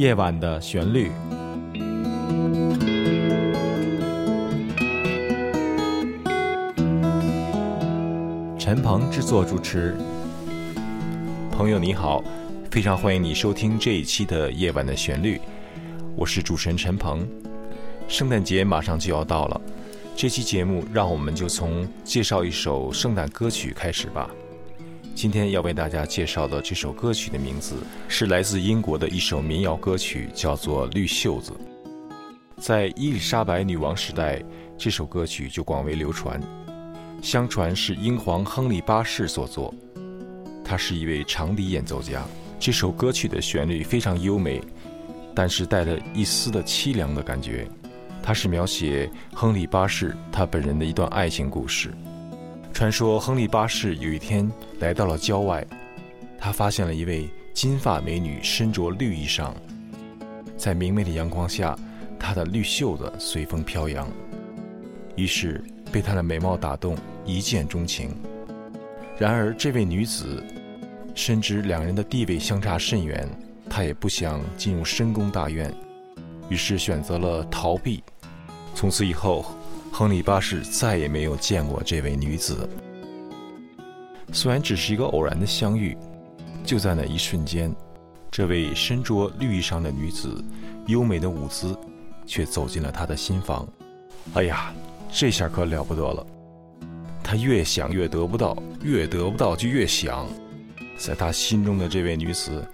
夜晚的旋律。陈鹏制作主持。朋友你好，非常欢迎你收听这一期的《夜晚的旋律》，我是主持人陈鹏。圣诞节马上就要到了，这期节目让我们就从介绍一首圣诞歌曲开始吧。今天要为大家介绍的这首歌曲的名字是来自英国的一首民谣歌曲，叫做《绿袖子》。在伊丽莎白女王时代，这首歌曲就广为流传。相传是英皇亨利八世所作，他是一位长笛演奏家。这首歌曲的旋律非常优美，但是带着一丝的凄凉的感觉。它是描写亨利八世他本人的一段爱情故事。传说亨利八世有一天来到了郊外，他发现了一位金发美女身着绿衣裳，在明媚的阳光下，她的绿袖子随风飘扬，于是被她的美貌打动，一见钟情。然而，这位女子深知两人的地位相差甚远，她也不想进入深宫大院，于是选择了逃避。从此以后。亨利八世再也没有见过这位女子。虽然只是一个偶然的相遇，就在那一瞬间，这位身着绿衣裳的女子，优美的舞姿，却走进了他的心房。哎呀，这下可了不得了！他越想越得不到，越得不到就越想，在他心中的这位女子，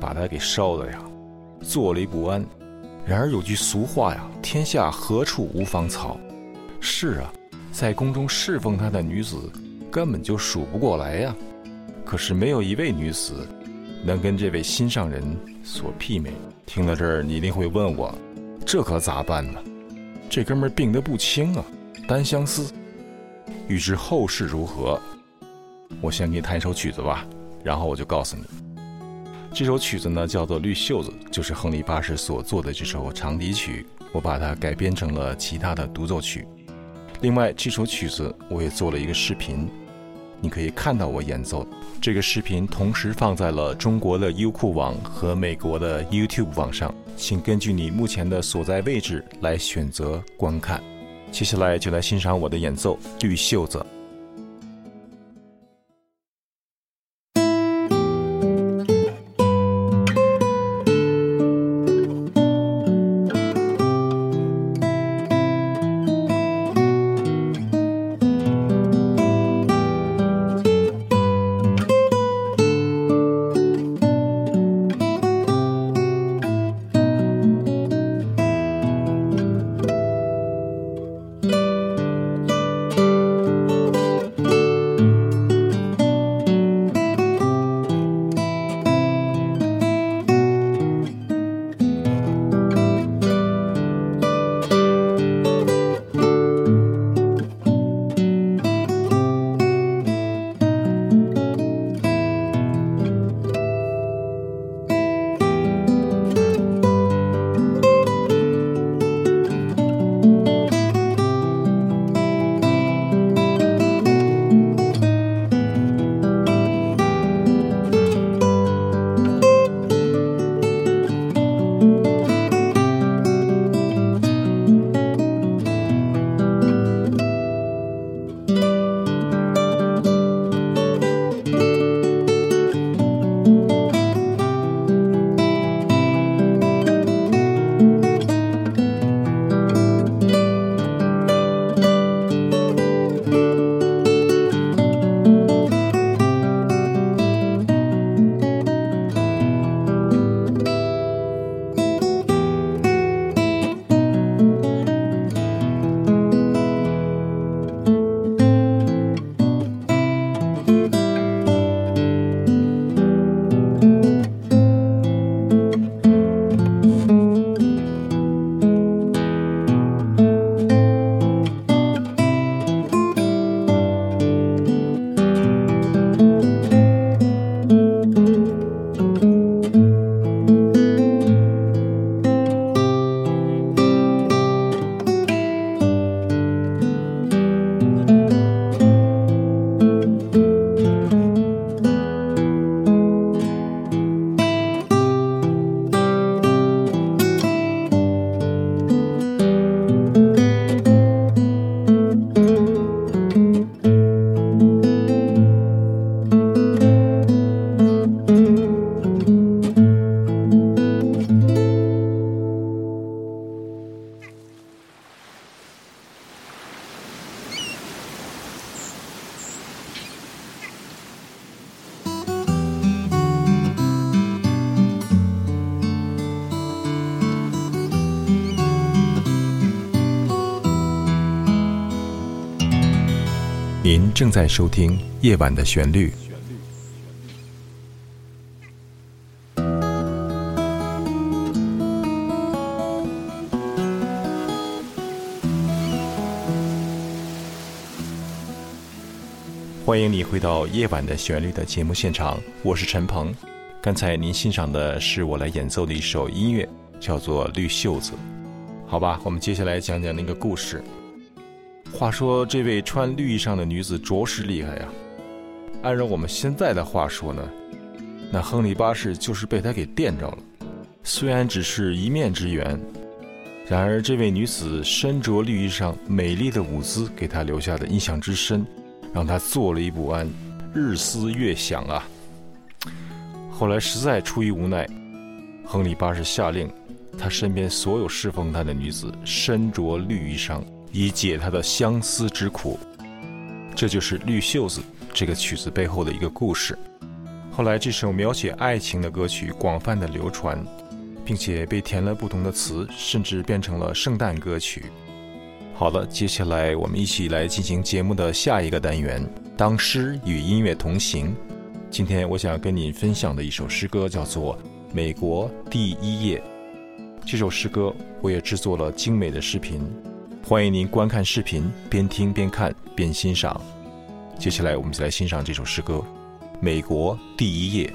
把他给烧的呀，坐立不安。然而有句俗话呀：“天下何处无芳草。”是啊，在宫中侍奉他的女子根本就数不过来呀。可是没有一位女子能跟这位心上人所媲美。听到这儿，你一定会问我，这可咋办呢？这哥们儿病得不轻啊，单相思。欲知后事如何，我先给你弹一首曲子吧，然后我就告诉你。这首曲子呢，叫做《绿袖子》，就是亨利八世所作的这首长笛曲，我把它改编成了其他的独奏曲。另外，这首曲子我也做了一个视频，你可以看到我演奏。这个视频同时放在了中国的优酷网和美国的 YouTube 网上，请根据你目前的所在位置来选择观看。接下来就来欣赏我的演奏《绿袖子》。正在收听《夜晚的旋律》。欢迎你回到《夜晚的旋律》的节目现场，我是陈鹏。刚才您欣赏的是我来演奏的一首音乐，叫做《绿袖子》。好吧，我们接下来讲讲那个故事。话说，这位穿绿衣裳的女子着实厉害呀。按照我们现在的话说呢，那亨利八世就是被她给电着了。虽然只是一面之缘，然而这位女子身着绿衣裳，美丽的舞姿给他留下的印象之深，让他坐立不安，日思夜想啊。后来实在出于无奈，亨利八世下令，他身边所有侍奉他的女子身着绿衣裳。以解他的相思之苦，这就是《绿袖子》这个曲子背后的一个故事。后来，这首描写爱情的歌曲广泛的流传，并且被填了不同的词，甚至变成了圣诞歌曲。好的，接下来我们一起来进行节目的下一个单元——当诗与音乐同行。今天我想跟你分享的一首诗歌叫做《美国第一页》。这首诗歌我也制作了精美的视频。欢迎您观看视频，边听边看边欣赏。接下来，我们就来欣赏这首诗歌《美国第一页》。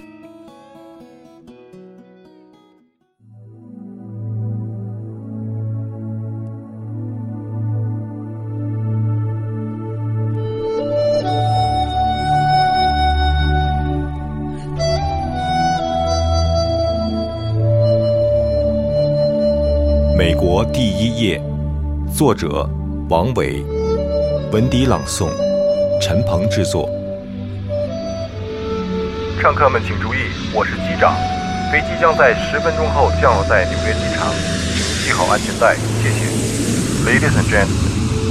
美国第一页。作者王伟，文迪朗诵，陈鹏制作。乘客们请注意，我是机长，飞机将在十分钟后降落在纽约机场，请系好安全带，谢谢。Ladies and gentlemen,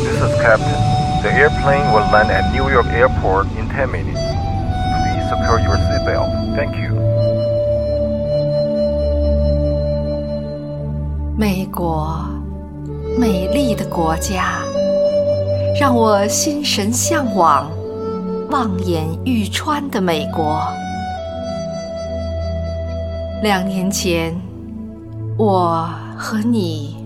this is Captain. The airplane will land at New York Airport in 10 minutes. Please secure your seatbelt. Thank you. 美国。美丽的国家，让我心神向往，望眼欲穿的美国。两年前，我和你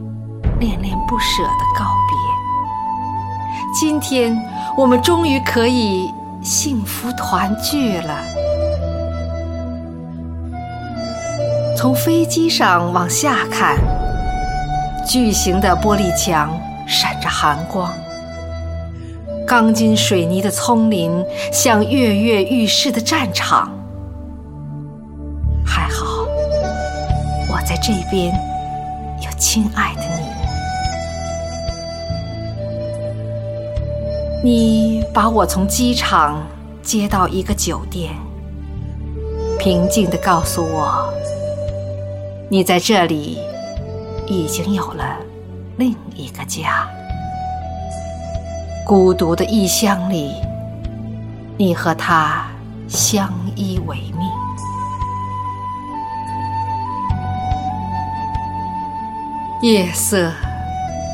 恋恋不舍的告别，今天我们终于可以幸福团聚了。从飞机上往下看。巨型的玻璃墙闪着寒光，钢筋水泥的丛林像跃跃欲试的战场。还好，我在这边有亲爱的你。你把我从机场接到一个酒店，平静地告诉我，你在这里。已经有了另一个家。孤独的异乡里，你和他相依为命。夜色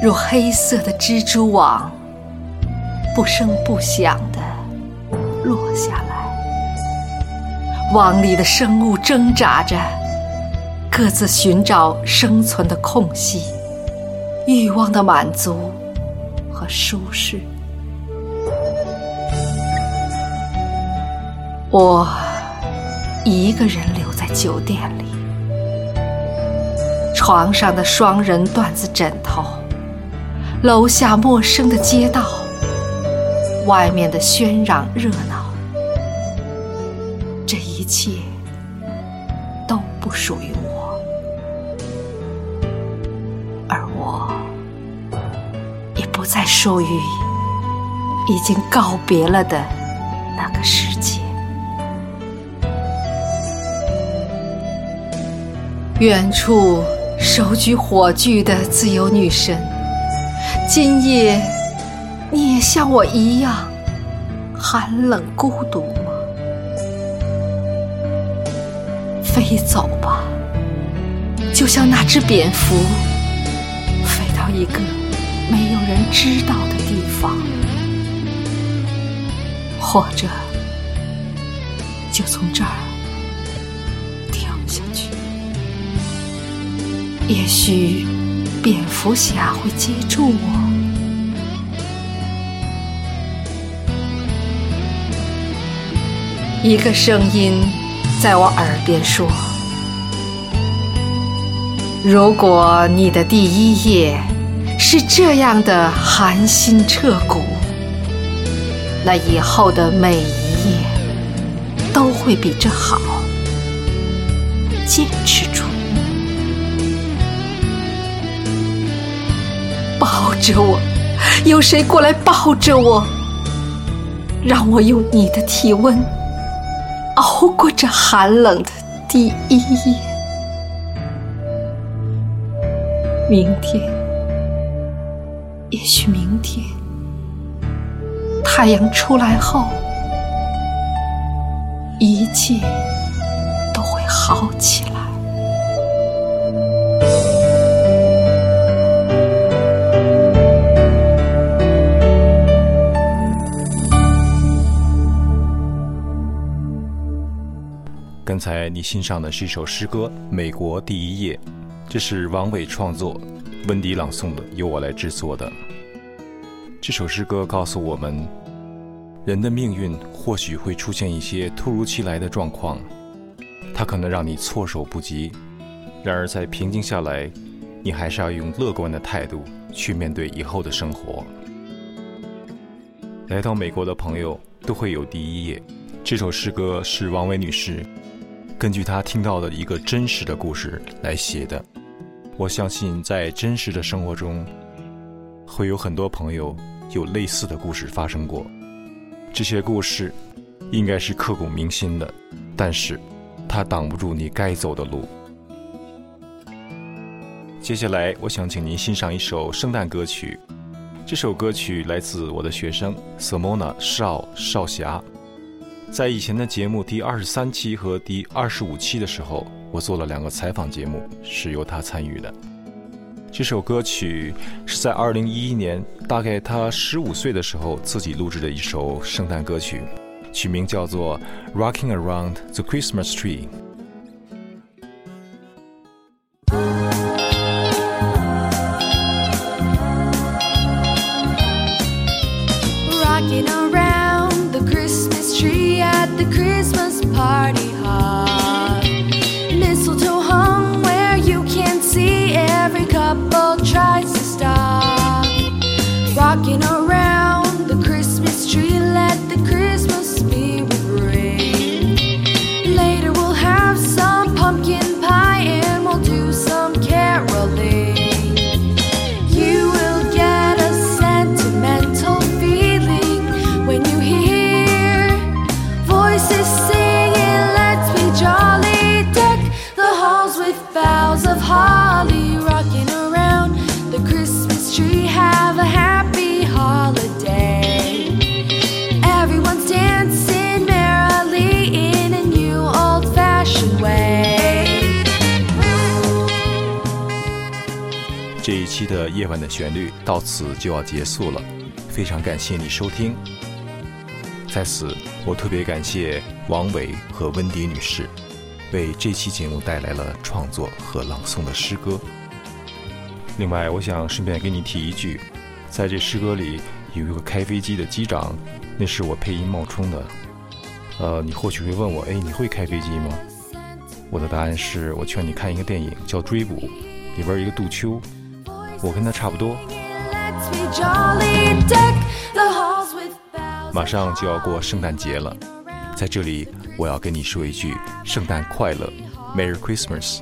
如黑色的蜘蛛网，不声不响地落下来。网里的生物挣扎着。各自寻找生存的空隙，欲望的满足和舒适。我一个人留在酒店里，床上的双人缎子枕头，楼下陌生的街道，外面的喧嚷热闹，这一切都不属于我。属于已经告别了的那个世界。远处手举火炬的自由女神，今夜你也像我一样寒冷孤独吗？飞走吧，就像那只蝙蝠，飞到一个。没有人知道的地方，或者就从这儿跳下去。也许蝙蝠侠会接住我。一个声音在我耳边说：“如果你的第一页是这样的寒心彻骨，那以后的每一页都会比这好。坚持住，抱着我，有谁过来抱着我，让我用你的体温。”熬过这寒冷的第一夜，明天，也许明天，太阳出来后，一切都会好起来。刚才你欣赏的是一首诗歌《美国第一页》，这是王伟创作、温迪朗诵的，由我来制作的。这首诗歌告诉我们，人的命运或许会出现一些突如其来的状况，它可能让你措手不及。然而，在平静下来，你还是要用乐观的态度去面对以后的生活。来到美国的朋友都会有第一页。这首诗歌是王伟女士。根据她听到的一个真实的故事来写的，我相信在真实的生活中，会有很多朋友有类似的故事发生过。这些故事应该是刻骨铭心的，但是它挡不住你该走的路。接下来，我想请您欣赏一首圣诞歌曲，这首歌曲来自我的学生 Simona 少少霞。在以前的节目第二十三期和第二十五期的时候，我做了两个采访节目，是由他参与的。这首歌曲是在二零一一年，大概他十五岁的时候自己录制的一首圣诞歌曲，曲名叫做《Rocking Around the Christmas Tree》。这夜晚的旋律到此就要结束了，非常感谢你收听。在此，我特别感谢王伟和温迪女士，为这期节目带来了创作和朗诵的诗歌。另外，我想顺便给你提一句，在这诗歌里有一个开飞机的机长，那是我配音冒充的。呃，你或许会问我，哎，你会开飞机吗？我的答案是我劝你看一个电影叫《追捕》，里边一个杜秋。我跟他差不多。马上就要过圣诞节了，在这里我要跟你说一句圣诞快乐，Merry Christmas。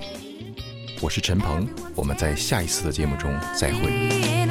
我是陈鹏，我们在下一次的节目中再会。